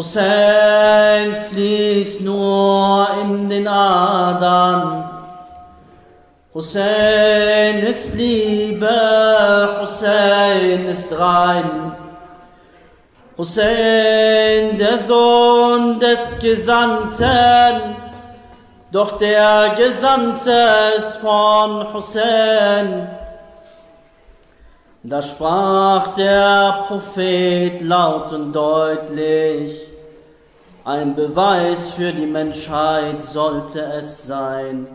Hussein fließt nur in den Adern. Hussein ist Liebe, Hussein ist rein. Hussein, der Sohn des Gesandten, doch der Gesandte ist von Hussein. Da sprach der Prophet laut und deutlich, ein Beweis für die Menschheit sollte es sein.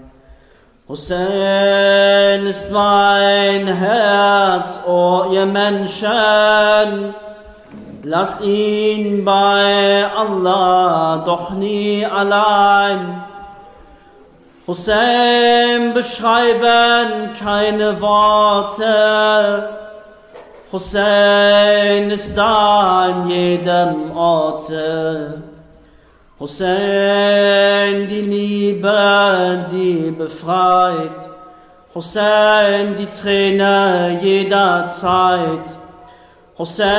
Hussein ist mein Herz, o oh ihr Menschen, lasst ihn bei Allah doch nie allein. Hussein beschreiben keine Worte, Hussein ist da an jedem Orte. Hussein, die Liebe, die befreit. Hussein, die Träne jederzeit. Hussein,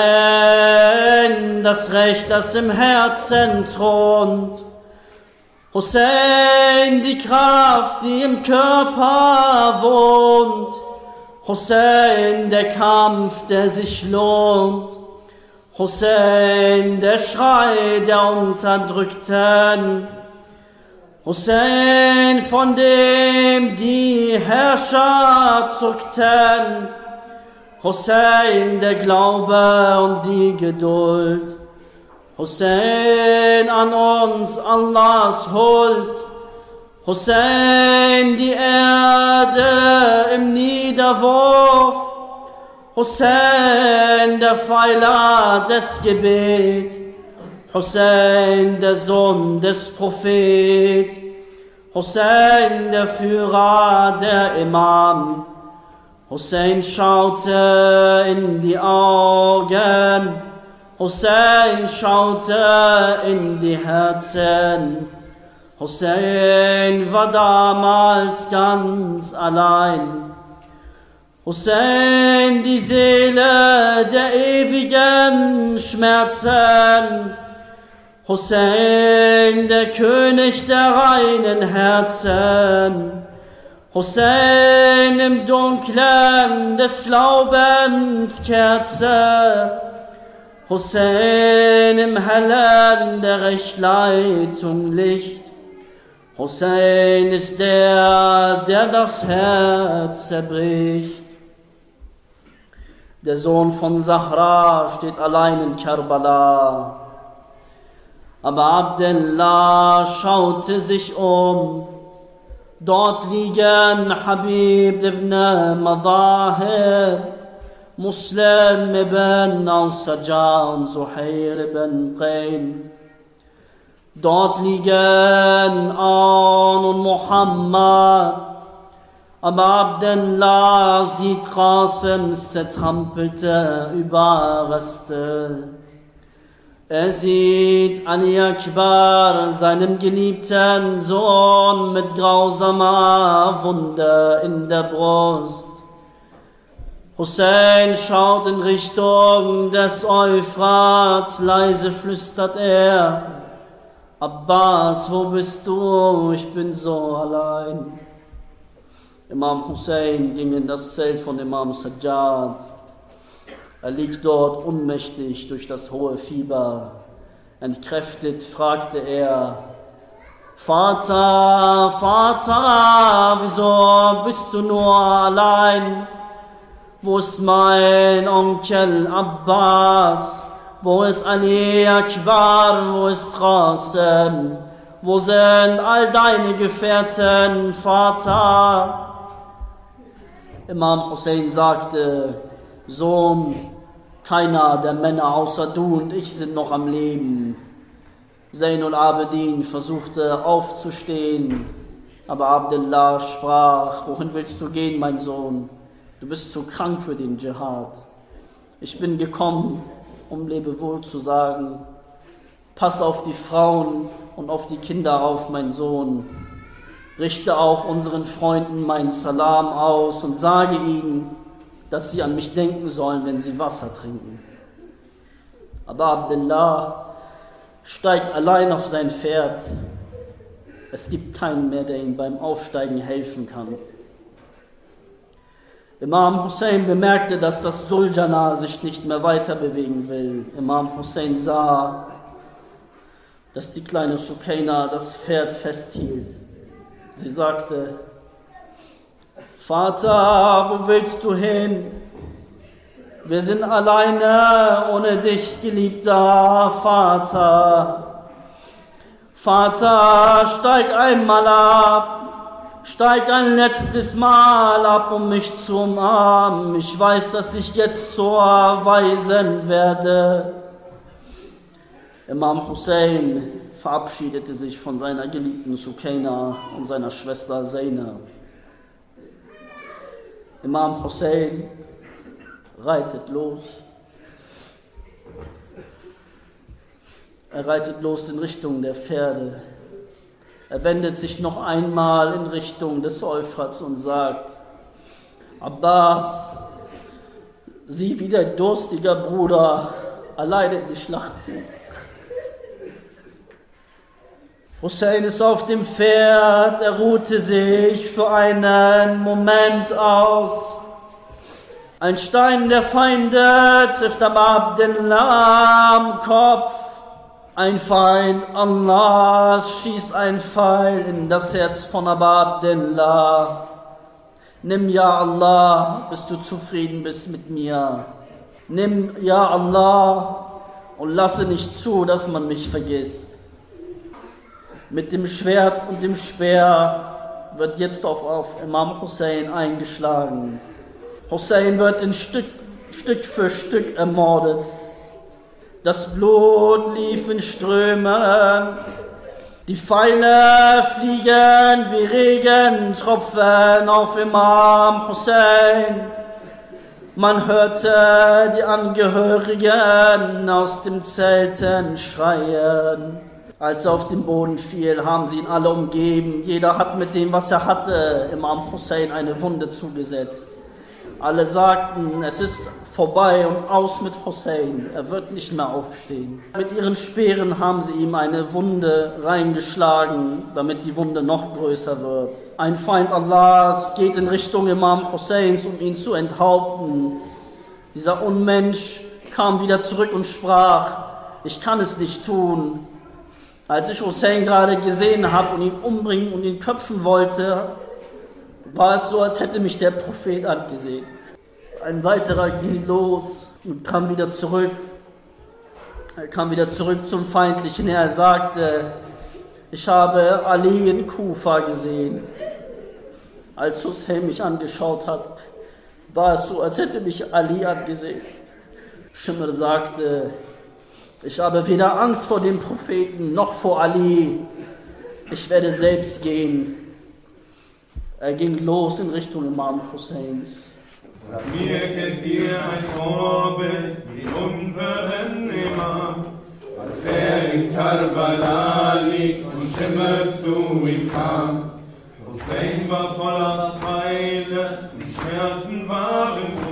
das Recht, das im Herzen thront. Hussein, die Kraft, die im Körper wohnt. Hussein, der Kampf, der sich lohnt. Hussein, der Schrei der Unterdrückten. Hussein, von dem die Herrscher zuckten. Hussein, der Glaube und die Geduld. Hussein an uns Allahs Huld. Hussein, die Erde im Niederwurf. Hussein, der Pfeiler des Gebet. Hussein, der Sohn des Prophet. Hussein, der Führer, der Imam. Hussein schaute in die Augen. Hussein schaute in die Herzen. Hussein war damals ganz allein. Hussein, die Seele der ewigen Schmerzen. Hussein, der König der reinen Herzen. Hussein im Dunklen des Glaubens Kerze. Hussein im Hellen der Rechtleitung Licht. Hussein ist der, der das Herz zerbricht. Der Sohn von Sahra steht allein in Karbala. Aber Abdullah schaute sich um. Dort liegen Habib ibn Madahir, Muslim ibn al-Sajjah und Zuhair ibn Qayn. Dort liegen An und Muhammad. Aber Abdullah sieht Qasims zertrampelte Überreste. Er sieht Ali Akbar, seinem geliebten Sohn, mit grausamer Wunde in der Brust. Hussein schaut in Richtung des Euphrats, leise flüstert er, Abbas, wo bist du? Ich bin so allein. Imam Hussein ging in das Zelt von Imam Sajjad. Er liegt dort unmächtig durch das hohe Fieber. Entkräftet fragte er, Vater, Vater, wieso bist du nur allein? Wo ist mein Onkel Abbas? Wo ist Ali Akbar? Wo ist Qasim? Wo sind all deine Gefährten, Vater? Imam Hussein sagte, Sohn, keiner der Männer außer du und ich sind noch am Leben. Zainul Abedin versuchte aufzustehen, aber Abdullah sprach, wohin willst du gehen, mein Sohn? Du bist zu krank für den Dschihad. Ich bin gekommen, um Lebewohl zu sagen. Pass auf die Frauen und auf die Kinder auf, mein Sohn. Richte auch unseren Freunden meinen Salam aus und sage ihnen, dass sie an mich denken sollen, wenn sie Wasser trinken. Aber Abdullah steigt allein auf sein Pferd. Es gibt keinen mehr, der ihm beim Aufsteigen helfen kann. Imam Hussein bemerkte, dass das Suljana sich nicht mehr weiter bewegen will. Imam Hussein sah, dass die kleine Sukaina das Pferd festhielt. Sie sagte, Vater, wo willst du hin? Wir sind alleine ohne dich, geliebter Vater. Vater, steig einmal ab, steig ein letztes Mal ab, um mich zu umarmen. Ich weiß, dass ich jetzt zur Weisen werde. Imam Hussein verabschiedete sich von seiner geliebten Sukaina und seiner Schwester Zainab. Imam Hussein reitet los. Er reitet los in Richtung der Pferde. Er wendet sich noch einmal in Richtung des Euphrats und sagt, Abbas, sieh wie der durstiger Bruder in die Schlacht Hussein ist auf dem Pferd, er ruhte sich für einen Moment aus. Ein Stein der Feinde trifft am Abdullah am Kopf. Ein Feind Allahs schießt ein Pfeil in das Herz von Abdullah. Nimm ja Allah, bis du zufrieden bist mit mir. Nimm ja Allah und lasse nicht zu, dass man mich vergisst. Mit dem Schwert und dem Speer wird jetzt auf, auf Imam Hussein eingeschlagen. Hussein wird in Stück, Stück für Stück ermordet. Das Blut lief in Strömen. Die Pfeile fliegen wie Regentropfen auf Imam Hussein. Man hörte die Angehörigen aus dem Zelten schreien. Als er auf den Boden fiel, haben sie ihn alle umgeben. Jeder hat mit dem, was er hatte, Imam Hussein eine Wunde zugesetzt. Alle sagten, es ist vorbei und aus mit Hussein, er wird nicht mehr aufstehen. Mit ihren Speeren haben sie ihm eine Wunde reingeschlagen, damit die Wunde noch größer wird. Ein Feind Allahs geht in Richtung Imam Husseins, um ihn zu enthaupten. Dieser Unmensch kam wieder zurück und sprach, ich kann es nicht tun, als ich Hussein gerade gesehen habe und ihn umbringen und ihn köpfen wollte, war es so, als hätte mich der Prophet angesehen. Ein weiterer ging los und kam wieder zurück. Er kam wieder zurück zum Feindlichen. Er sagte, ich habe Ali in Kufa gesehen. Als Hussein mich angeschaut hat, war es so, als hätte mich Ali angesehen. Schimmer sagte, ich habe weder Angst vor dem Propheten noch vor Ali. Ich werde selbst gehen. Er ging los in Richtung Imam Husseins. Mir kennt ihr ein Vorbild wie unseren Imam, als er in Karbala liegt und Schimmer zu ihm kam. Hussein war voller Pfeile, die Schmerzen waren.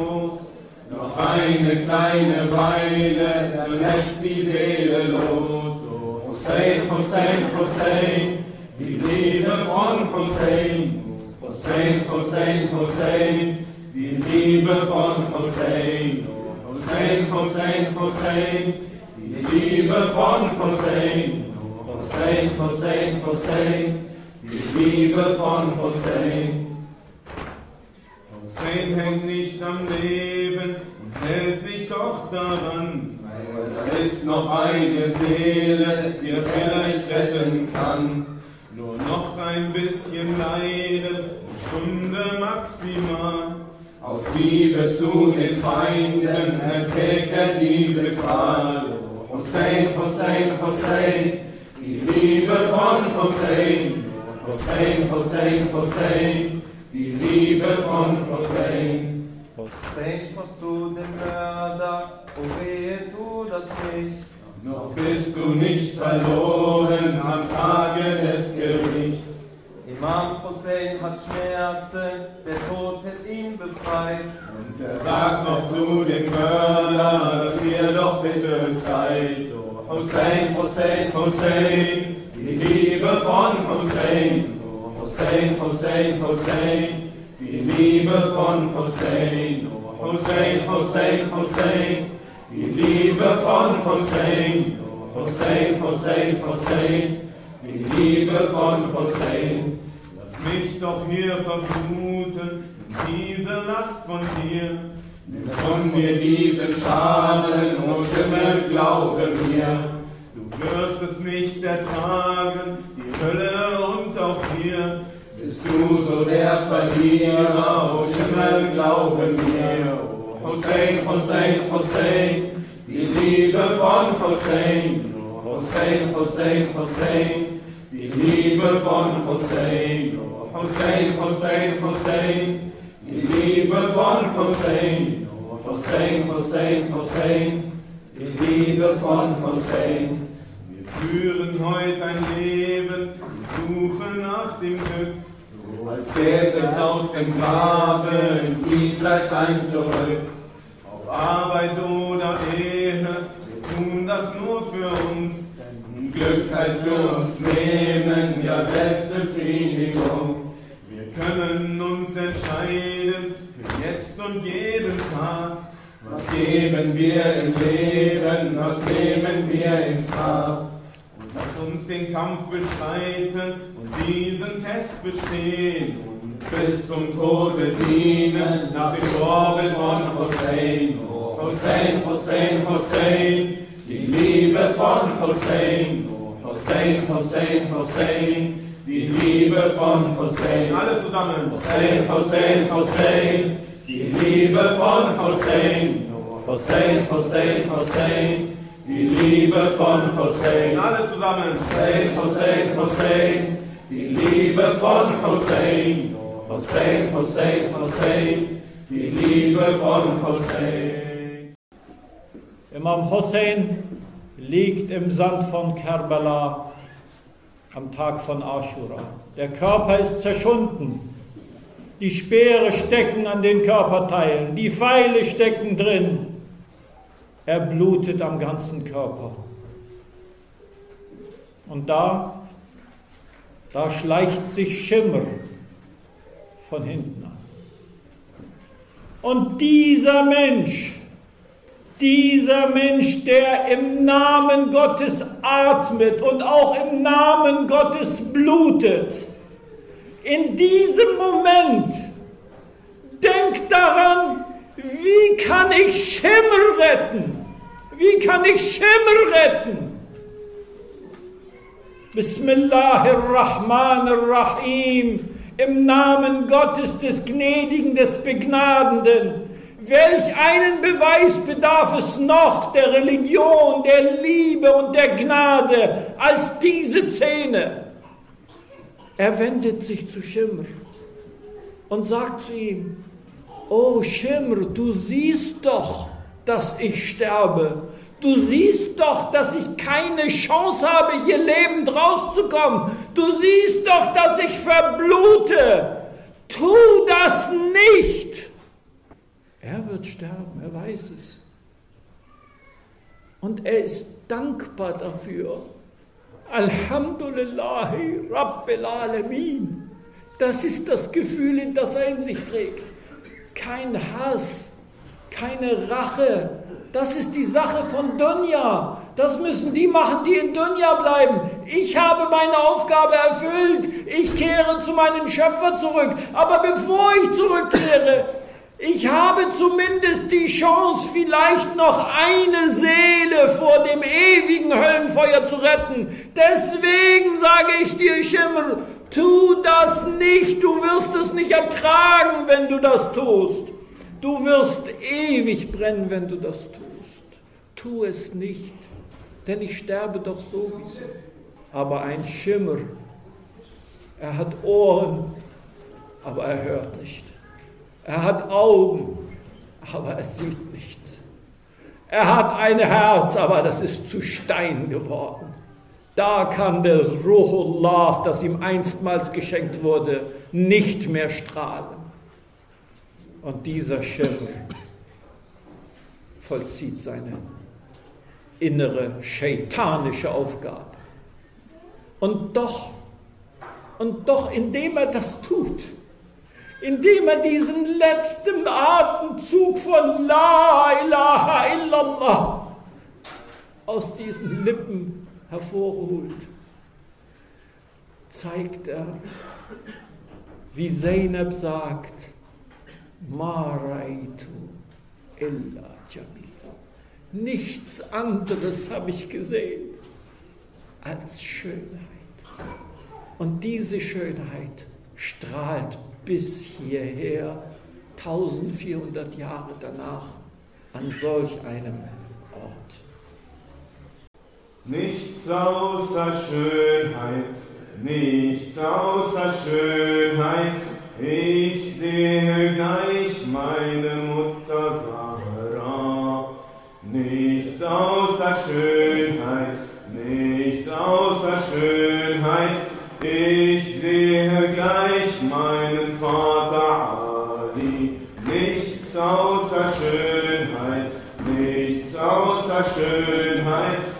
Noch eine kleine Weile, dann lässt die Seele los. Oh Hussein, Hussein, Hussein, die Liebe von Hussein. Hussein, Hussein, Hussein, die Liebe von Hussein. Oh Hussein, Hussein, Hussein, die Liebe von Hussein. Oh Hussein, Hussein, Hussein, die Liebe von Hussein. Hussein hängt nicht am Leben hält sich doch daran. Da ist noch eine Seele, die er vielleicht retten kann. Nur noch ein bisschen Leiden, Stunde maximal. Aus Liebe zu den Feinden erträgt er diese Qual. Hussein, Hussein, Hussein, die Liebe von Hussein. Hussein, Hussein, Hussein, die Liebe von Hussein. Hussein sprach zu dem Mörder, oh wehe, tu das nicht. Noch bist du nicht verloren am Tage des Gerichts. Imam Hussein hat Schmerzen, der Tod hat ihn befreit. Und er sagt noch zu dem Mörder, dass ihr doch bitte Zeit. Oh Hussein, Hussein, Hussein, die Liebe von Hussein. Oh Hussein, Hussein, Hussein, die Liebe von Hussein. Oh Hussein, Hussein, Hussein, die Liebe von Hussein. Oh Hussein, Hussein, Hussein, die Liebe von Hussein. Lass mich doch hier verbluten, diese Last von dir. Nimm von mir diesen Schaden, o Schimmer, glaube mir. Du wirst es nicht ertragen, die Hölle und auch hier. Bist du so der Verlierer, o Schimmer, glaube mir. Hussein, Hussein, Hussein, die Liebe von Hussein. Hussein, Hussein, Hussein, die Liebe von Hussein. Hussein, Hussein, Hussein, die Liebe von Hussein. Hussein, Hussein, Hussein, die Liebe von Hussein. Wir führen heute ein Leben, wir suchen nach dem Glück, als gäbe es aus dem Grabe ins Diesseits ein zurück. Ob Arbeit oder Ehe, wir tun das nur für uns. Denn Glück heißt für uns nehmen, ja Selbstbefriedigung. Wir können uns entscheiden für jetzt und jeden Tag. Was geben wir im Leben, was nehmen wir ins Grab? Und lass uns den Kampf bestreiten diesen Test bestehen und bis zum Tode dienen nach dem Vorbild von Hussein. Oh Hussein, Hussein, Hussein, die Liebe von Hussein. Oh Hussein, Hussein, Hussein, die Liebe von Hussein. Alle zusammen. Hussein, Hussein, Hussein, die Liebe von Hussein. Oh Hussein, Hussein, Hussein, die Liebe von Hussein. Alle zusammen. Hussein, Hussein, Hussein, die Liebe von Hussein. Hussein, Hussein, Hussein, die Liebe von Hussein. Imam Hussein liegt im Sand von Kerbala am Tag von Ashura. Der Körper ist zerschunden. Die Speere stecken an den Körperteilen, die Pfeile stecken drin. Er blutet am ganzen Körper. Und da, da schleicht sich Schimmer von hinten an. Und dieser Mensch, dieser Mensch, der im Namen Gottes atmet und auch im Namen Gottes blutet, in diesem Moment denkt daran, wie kann ich Schimmer retten? Wie kann ich Schimmer retten? Bismillahirrahmanirrahim, im Namen Gottes des Gnädigen, des Begnadenden. Welch einen Beweis bedarf es noch der Religion, der Liebe und der Gnade als diese Szene? Er wendet sich zu Schimmer und sagt zu ihm, Oh Schimmer, du siehst doch, dass ich sterbe. Du siehst doch, dass ich keine Chance habe, hier lebend rauszukommen. Du siehst doch, dass ich verblute. Tu das nicht. Er wird sterben, er weiß es. Und er ist dankbar dafür. Alhamdulillahi Rabbil Alamin. Das ist das Gefühl, in das er in sich trägt. Kein Hass, keine Rache. Das ist die Sache von Dunja. Das müssen die machen, die in Dunja bleiben. Ich habe meine Aufgabe erfüllt. Ich kehre zu meinem Schöpfer zurück. Aber bevor ich zurückkehre, ich habe zumindest die Chance, vielleicht noch eine Seele vor dem ewigen Höllenfeuer zu retten. Deswegen sage ich dir, Schimmer, tu das nicht, du wirst es nicht ertragen, wenn du das tust. Du wirst ewig brennen, wenn du das tust. Tu es nicht, denn ich sterbe doch sowieso. Aber ein Schimmer, er hat Ohren, aber er hört nicht. Er hat Augen, aber er sieht nichts. Er hat ein Herz, aber das ist zu Stein geworden. Da kann der Ruhullah, das ihm einstmals geschenkt wurde, nicht mehr strahlen. Und dieser Schirm vollzieht seine innere shaitanische Aufgabe. Und doch, und doch, indem er das tut, indem er diesen letzten Atemzug von La ilaha illallah aus diesen Lippen hervorholt, zeigt er, wie Zeynep sagt, Ma raitu illa jamil. Nichts anderes habe ich gesehen als Schönheit. Und diese Schönheit strahlt bis hierher, 1400 Jahre danach, an solch einem Ort. Nichts außer Schönheit, nichts außer Schönheit. Ich sehe gleich meine Mutter Sarah. Nichts außer Schönheit, nichts außer Schönheit. Ich sehe gleich meinen Vater Ali. Nichts außer Schönheit, nichts außer Schönheit.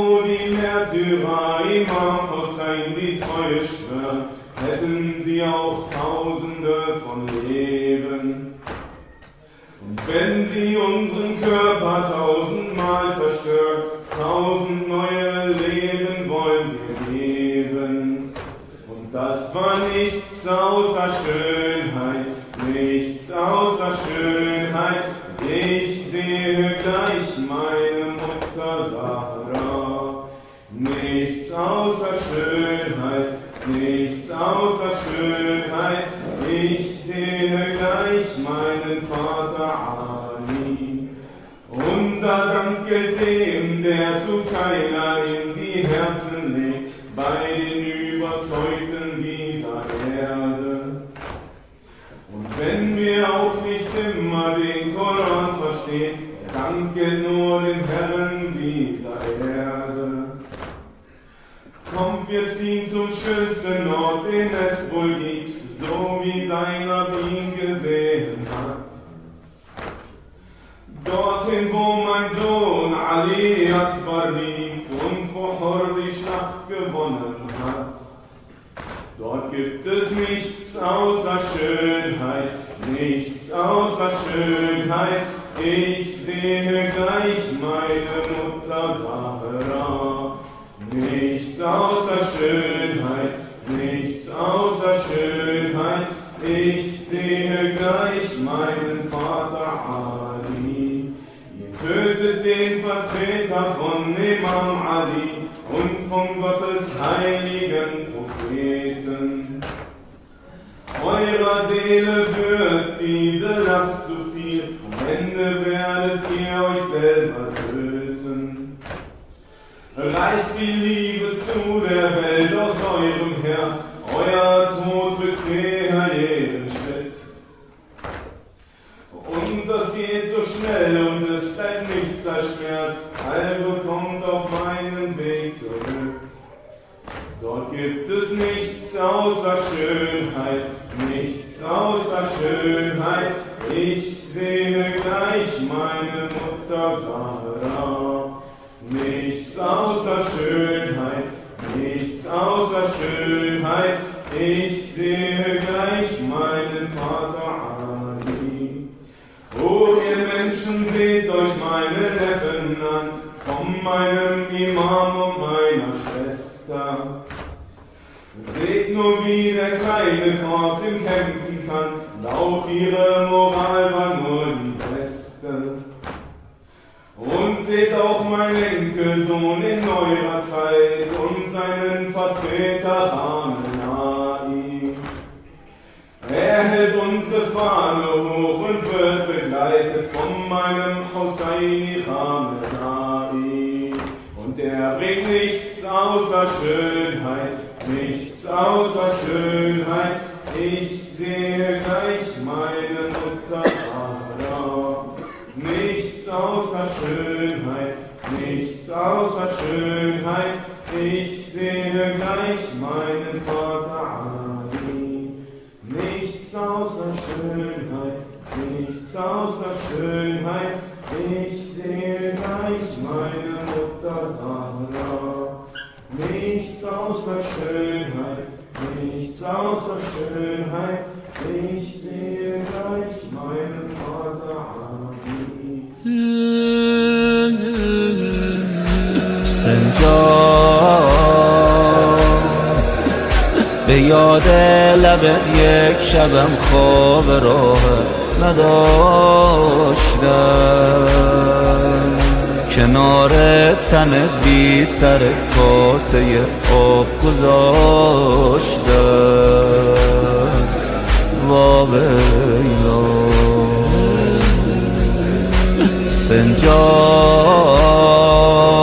Die Märtyrer Imam Hussein die Treue schwören, hätten sie auch Tausende von Leben. Und wenn sie unseren Körper tausendmal zerstört, tausend neue Leben wollen wir geben. Und das war nichts außer Schönheit, Überzeugten dieser Erde. Und wenn wir auch nicht immer den Koran verstehen, Dank gilt nur den Herren dieser Erde. Kommt, wir ziehen zum schönsten Ort, den es wohl gibt, Schönheit. Ich sehe gleich meine Mutter Sahara. Nichts außer Schönheit, nichts außer Schönheit. Ich sehe gleich Ich sehe gleich meine Mutter Sarah. Nichts außer Schönheit, nichts außer Schönheit. Ich sehe gleich meinen Vater Ali. O ihr Menschen, seht euch meine Neffen an, von meinem Imam und meiner Schwester. Seht nur, wie der kleine Kors im Kämpfen kann, und auch ihre Moral war nur die beste. Und seht auch mein Enkelsohn in neuer Zeit und seinen Vertreter Hamenai. Er hält unsere Fahne hoch und wird begleitet von meinem Hosseini Hamenai. Und er bringt nichts außer Schönheit, nichts außer Schönheit. Amen. به یاد لبت یک شبم خواب راه نداشتم. کنار تن بی سرت کاسه آب گذاشتم. وا ویلا سنجان تو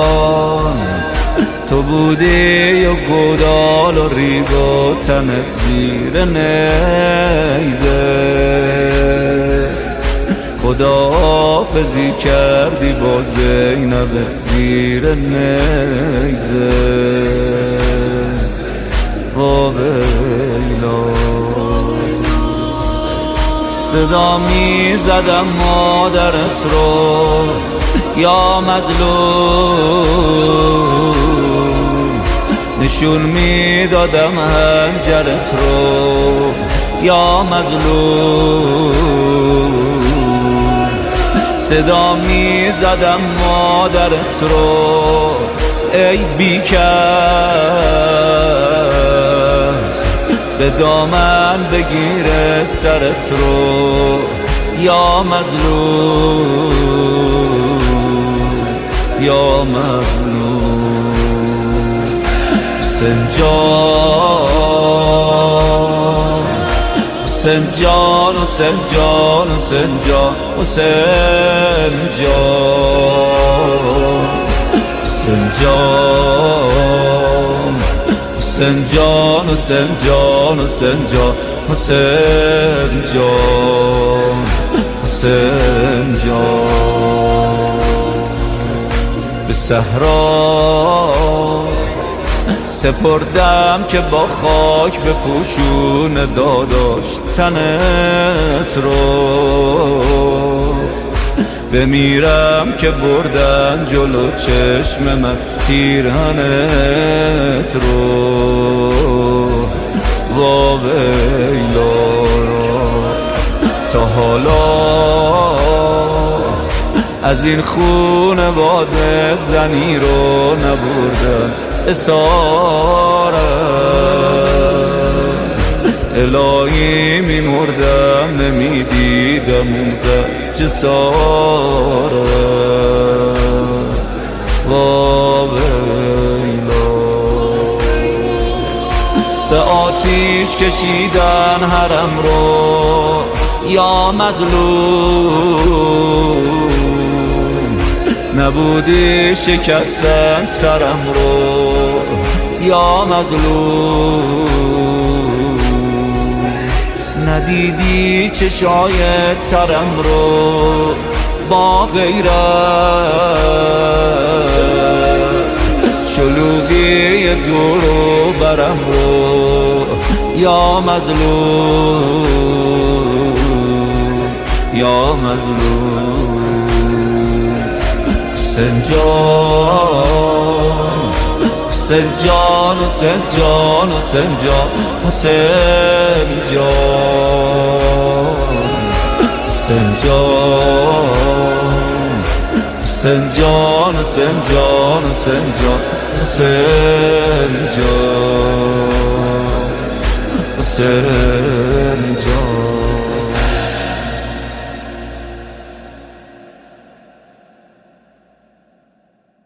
بودی و گودال و ریگ و تنت زیر نیزه. خداحافظی کردی با زینبت زیر نیزه. صدا می زدم مادرت رو یا مظلوم. نشون می دادم هنجرت رو. یا مظلوم. صدا می زدم مادرت رو. ای بیکس به دامن بگیره سرت رو. یا مظلوم. یا مظلوم. حسین جان حسین جان حسین جان حسین جان حسین جان حسین جان حسین جان حسین جان حسین جان حسین جان حسین جان به صحرا سپردم که با خاک به پوشون داداش تنت رو. بمیرم که بردن جلو چشم من پیرهنت رو. وا ویلا تا حالا از این خون باده زنی رو نبردم. اسارم الهی میمردم نمی‌دیدم اون وا ویلا. به آتیش کشیدن حرم رو یا مظلوم. نبودی شکستن سرم رو. یا مظلوم ندیدی چشای ترم رو با غیرت. شلوغی دور و برم رو. یا مظلوم یا مظلوم سنجان حسین جان حسین جان حسین جان حسین جان. حسین جان حسین جان حسین جان حسین جان حسین جان حسین جان.